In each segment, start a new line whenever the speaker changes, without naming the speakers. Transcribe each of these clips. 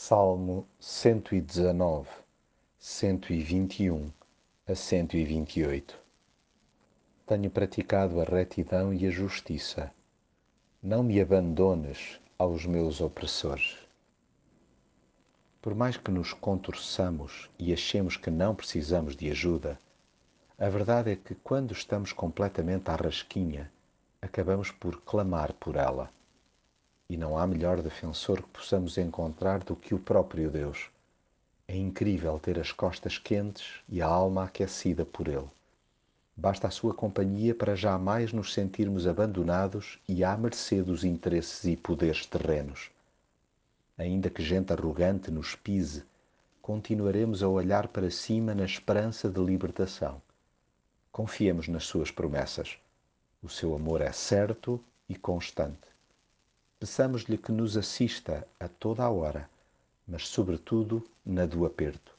Salmo 119, 121 a 128 Tenho praticado a retidão e a justiça. Não me abandones aos meus opressores. Por mais que nos contorçamos e achemos que não precisamos de ajuda, a verdade é que quando estamos completamente à rasquinha, acabamos por clamar por ela e não há melhor defensor que possamos encontrar do que o próprio Deus. É incrível ter as costas quentes e a alma aquecida por Ele. Basta a sua companhia para jamais nos sentirmos abandonados e à mercê dos interesses e poderes terrenos. Ainda que gente arrogante nos pise, continuaremos a olhar para cima na esperança de libertação. Confiemos nas suas promessas. O seu amor é certo e constante. Peçamos-lhe que nos assista a toda a hora, mas, sobretudo, na do aperto.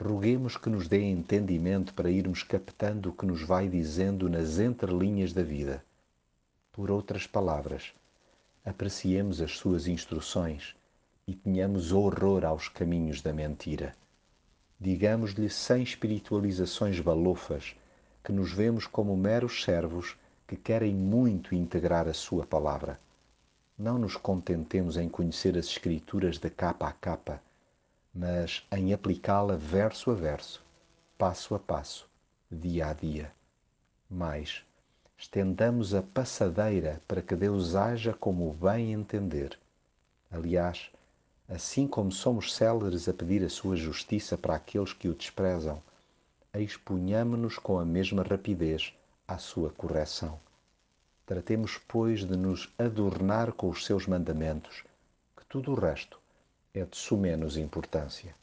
Roguemos que nos dê entendimento para irmos captando o que nos vai dizendo nas entrelinhas da vida. Por outras palavras, apreciemos as suas instruções e tenhamos horror aos caminhos da mentira. Digamos-lhe sem espiritualizações balofas que nos vemos como meros servos que querem muito integrar a sua palavra não nos contentemos em conhecer as Escrituras de capa a capa, mas em aplicá-la verso a verso, passo a passo, dia a dia. Mais, estendamos a passadeira para que Deus haja como bem entender. Aliás, assim como somos céleres a pedir a sua justiça para aqueles que o desprezam, expunhamo-nos com a mesma rapidez à sua correção. Tratemos, pois, de nos adornar com os seus mandamentos, que tudo o resto é de sumenos importância.